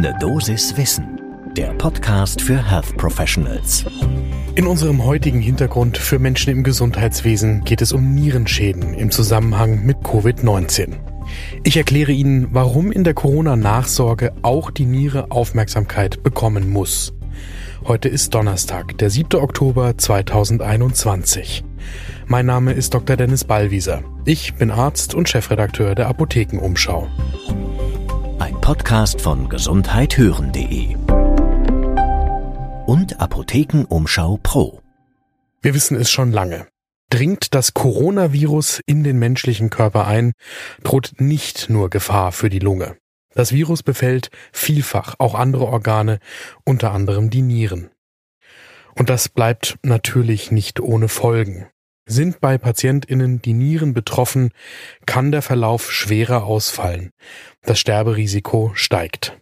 Ne Dosis Wissen, der Podcast für Health Professionals. In unserem heutigen Hintergrund für Menschen im Gesundheitswesen geht es um Nierenschäden im Zusammenhang mit Covid-19. Ich erkläre Ihnen, warum in der Corona-Nachsorge auch die Niere Aufmerksamkeit bekommen muss. Heute ist Donnerstag, der 7. Oktober 2021. Mein Name ist Dr. Dennis Ballwieser. Ich bin Arzt und Chefredakteur der Apothekenumschau. Ein Podcast von gesundheithören.de und Apothekenumschau Pro. Wir wissen es schon lange. Dringt das Coronavirus in den menschlichen Körper ein, droht nicht nur Gefahr für die Lunge. Das Virus befällt vielfach auch andere Organe, unter anderem die Nieren. Und das bleibt natürlich nicht ohne Folgen. Sind bei PatientInnen die Nieren betroffen, kann der Verlauf schwerer ausfallen. Das Sterberisiko steigt.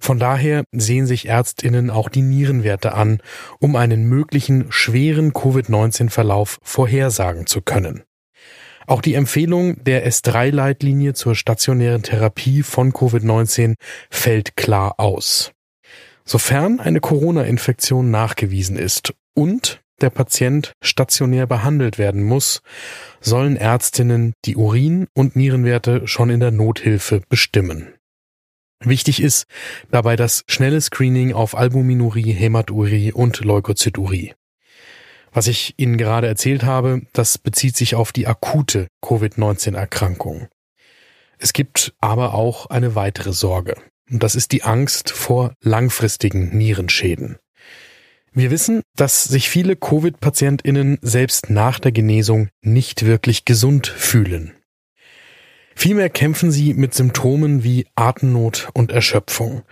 Von daher sehen sich Ärztinnen auch die Nierenwerte an, um einen möglichen schweren Covid-19-Verlauf vorhersagen zu können. Auch die Empfehlung der S3-Leitlinie zur stationären Therapie von Covid-19 fällt klar aus. Sofern eine Corona-Infektion nachgewiesen ist und der Patient stationär behandelt werden muss, sollen Ärztinnen die Urin- und Nierenwerte schon in der Nothilfe bestimmen. Wichtig ist dabei das schnelle Screening auf Albuminurie, Hämaturie und Leukozyturie. Was ich Ihnen gerade erzählt habe, das bezieht sich auf die akute Covid-19-Erkrankung. Es gibt aber auch eine weitere Sorge. Und das ist die Angst vor langfristigen Nierenschäden. Wir wissen, dass sich viele Covid-PatientInnen selbst nach der Genesung nicht wirklich gesund fühlen. Vielmehr kämpfen sie mit Symptomen wie Atemnot und Erschöpfung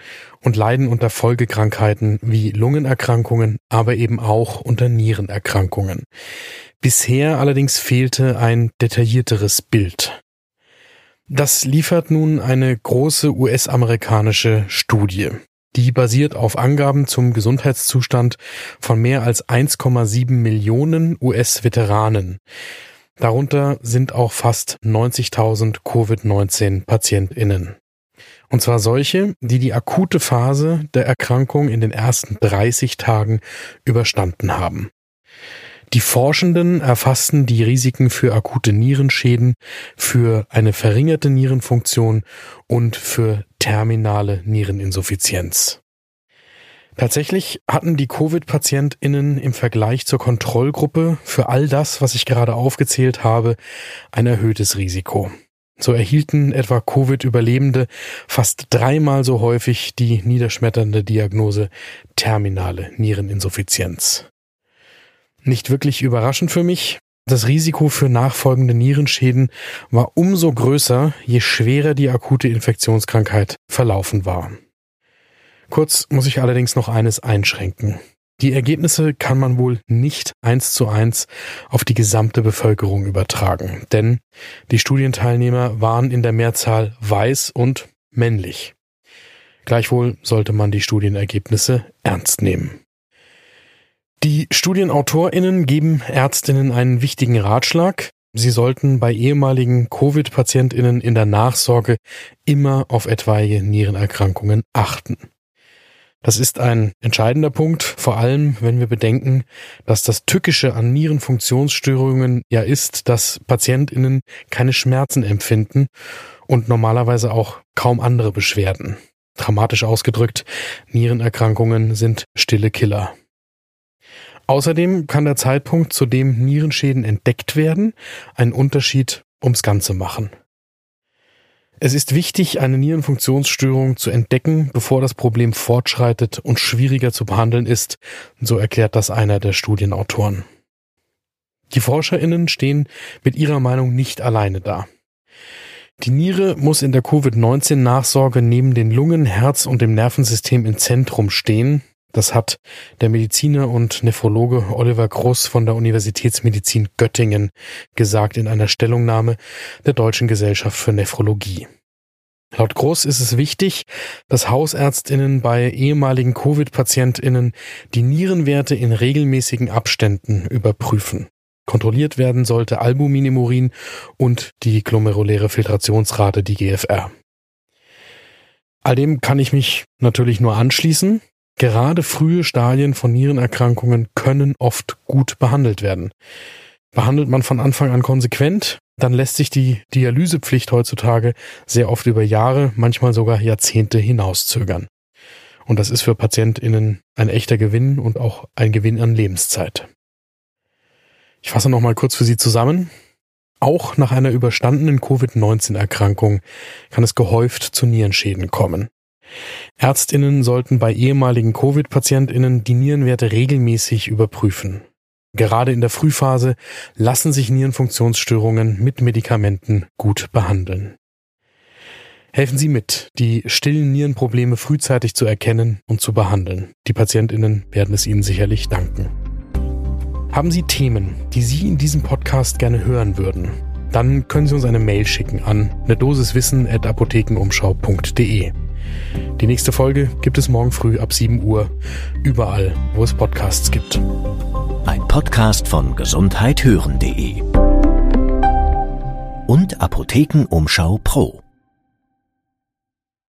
und leiden unter Folgekrankheiten wie Lungenerkrankungen, aber eben auch unter Nierenerkrankungen. Bisher allerdings fehlte ein detaillierteres Bild. Das liefert nun eine große US-amerikanische Studie. Die basiert auf Angaben zum Gesundheitszustand von mehr als 1,7 Millionen US-Veteranen. Darunter sind auch fast 90.000 Covid-19-PatientInnen. Und zwar solche, die die akute Phase der Erkrankung in den ersten 30 Tagen überstanden haben. Die Forschenden erfassten die Risiken für akute Nierenschäden, für eine verringerte Nierenfunktion und für terminale Niereninsuffizienz. Tatsächlich hatten die Covid-PatientInnen im Vergleich zur Kontrollgruppe für all das, was ich gerade aufgezählt habe, ein erhöhtes Risiko. So erhielten etwa Covid-Überlebende fast dreimal so häufig die niederschmetternde Diagnose terminale Niereninsuffizienz. Nicht wirklich überraschend für mich, das Risiko für nachfolgende Nierenschäden war umso größer, je schwerer die akute Infektionskrankheit verlaufen war. Kurz muss ich allerdings noch eines einschränken. Die Ergebnisse kann man wohl nicht eins zu eins auf die gesamte Bevölkerung übertragen, denn die Studienteilnehmer waren in der Mehrzahl weiß und männlich. Gleichwohl sollte man die Studienergebnisse ernst nehmen. Die Studienautorinnen geben Ärztinnen einen wichtigen Ratschlag. Sie sollten bei ehemaligen Covid-Patientinnen in der Nachsorge immer auf etwaige Nierenerkrankungen achten. Das ist ein entscheidender Punkt, vor allem wenn wir bedenken, dass das Tückische an Nierenfunktionsstörungen ja ist, dass Patientinnen keine Schmerzen empfinden und normalerweise auch kaum andere Beschwerden. Dramatisch ausgedrückt, Nierenerkrankungen sind stille Killer. Außerdem kann der Zeitpunkt, zu dem Nierenschäden entdeckt werden, einen Unterschied ums Ganze machen. Es ist wichtig, eine Nierenfunktionsstörung zu entdecken, bevor das Problem fortschreitet und schwieriger zu behandeln ist, so erklärt das einer der Studienautoren. Die Forscherinnen stehen mit ihrer Meinung nicht alleine da. Die Niere muss in der Covid-19-Nachsorge neben den Lungen, Herz und dem Nervensystem im Zentrum stehen, das hat der Mediziner und Nephrologe Oliver Groß von der Universitätsmedizin Göttingen gesagt in einer Stellungnahme der Deutschen Gesellschaft für Nephrologie. Laut Groß ist es wichtig, dass Hausärztinnen bei ehemaligen Covid-Patientinnen die Nierenwerte in regelmäßigen Abständen überprüfen. Kontrolliert werden sollte Albumin im Urin und die glomeruläre Filtrationsrate, die GFR. All dem kann ich mich natürlich nur anschließen. Gerade frühe Stadien von Nierenerkrankungen können oft gut behandelt werden. Behandelt man von Anfang an konsequent, dann lässt sich die Dialysepflicht heutzutage sehr oft über Jahre, manchmal sogar Jahrzehnte hinauszögern. Und das ist für PatientInnen ein echter Gewinn und auch ein Gewinn an Lebenszeit. Ich fasse nochmal kurz für Sie zusammen. Auch nach einer überstandenen Covid-19-Erkrankung kann es gehäuft zu Nierenschäden kommen. Ärztinnen sollten bei ehemaligen Covid-Patientinnen die Nierenwerte regelmäßig überprüfen. Gerade in der Frühphase lassen sich Nierenfunktionsstörungen mit Medikamenten gut behandeln. Helfen Sie mit, die stillen Nierenprobleme frühzeitig zu erkennen und zu behandeln. Die Patientinnen werden es Ihnen sicherlich danken. Haben Sie Themen, die Sie in diesem Podcast gerne hören würden? Dann können Sie uns eine Mail schicken an eine at apothekenumschau.de. Die nächste Folge gibt es morgen früh ab 7 Uhr, überall, wo es Podcasts gibt. Ein Podcast von gesundheithören.de und Apothekenumschau Pro.